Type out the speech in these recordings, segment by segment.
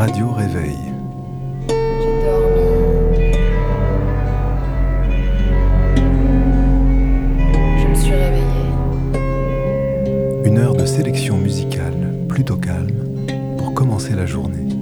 Radio Réveil. J'ai dormi. Je me suis réveillée. Une heure de sélection musicale plutôt calme pour commencer la journée.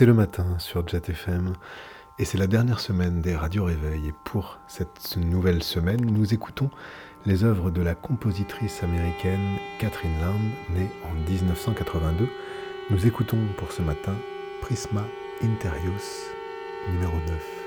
C'est le matin sur Jet FM et c'est la dernière semaine des radios réveils. Et pour cette nouvelle semaine, nous écoutons les œuvres de la compositrice américaine Catherine Lamb, née en 1982. Nous écoutons pour ce matin Prisma Interius numéro 9.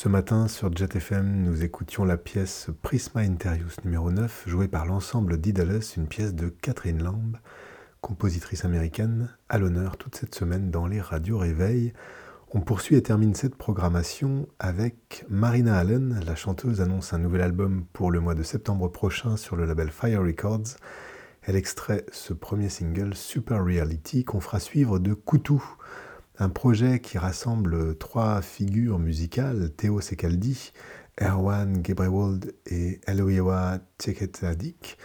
Ce matin, sur Jet FM, nous écoutions la pièce Prisma Interius numéro 9, jouée par l'ensemble d'Idalus, une pièce de Catherine Lamb, compositrice américaine, à l'honneur toute cette semaine dans les radios réveils. On poursuit et termine cette programmation avec Marina Allen. La chanteuse annonce un nouvel album pour le mois de septembre prochain sur le label Fire Records. Elle extrait ce premier single Super Reality qu'on fera suivre de Koutou, un projet qui rassemble trois figures musicales, Théo Sekaldi, Erwan Gebrewald et Eloyewa Tcheketadik.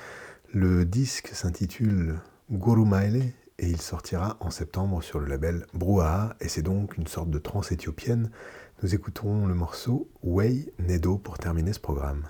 Le disque s'intitule Guru Maile et il sortira en septembre sur le label Brouhaha et c'est donc une sorte de trance éthiopienne. Nous écouterons le morceau Way Nedo pour terminer ce programme.